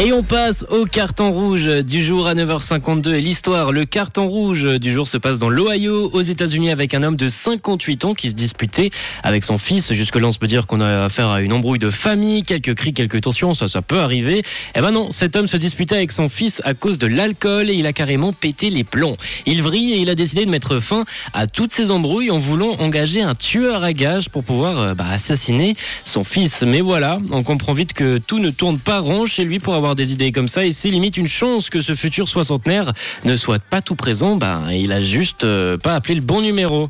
Et on passe au carton rouge du jour à 9h52. Et l'histoire, le carton rouge du jour se passe dans l'Ohio, aux États-Unis, avec un homme de 58 ans qui se disputait avec son fils. Jusque-là, on se peut dire qu'on a affaire à une embrouille de famille, quelques cris, quelques tensions, ça, ça peut arriver. Eh ben non, cet homme se disputait avec son fils à cause de l'alcool et il a carrément pété les plombs. Il vrille et il a décidé de mettre fin à toutes ces embrouilles en voulant engager un tueur à gages pour pouvoir euh, bah, assassiner son fils. Mais voilà, on comprend vite que tout ne tourne pas rond chez lui pour avoir des idées comme ça et c'est limite une chance que ce futur soixantenaire ne soit pas tout présent. Bah, il a juste euh, pas appelé le bon numéro.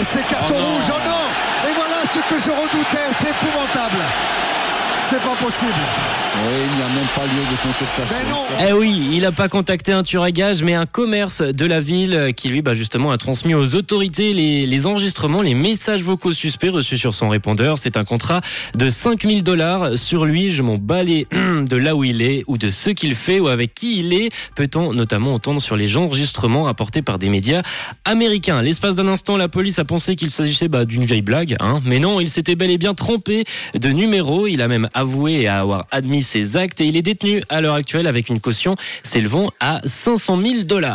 Et c'est carton rouge, oh non Et voilà ce que je redoutais, c'est épouvantable. C'est pas possible. Oui, il n'y a même pas lieu de contestation. Mais non Eh oui, il n'a pas contacté un tueur à gages, mais un commerce de la ville qui lui, bah, justement, a transmis aux autorités les, les enregistrements, les messages vocaux suspects reçus sur son répondeur. C'est un contrat de 5000 dollars sur lui. Je m'en bats les de là où il est ou de ce qu'il fait ou avec qui il est. Peut-on notamment entendre sur les enregistrements rapportés par des médias américains? L'espace d'un instant, la police a pensé qu'il s'agissait bah, d'une vieille blague, hein. mais non, il s'était bel et bien trompé de numéro. Il a même avoué avoir admis ses actes et il est détenu à l'heure actuelle avec une caution s'élevant à 500 000 dollars.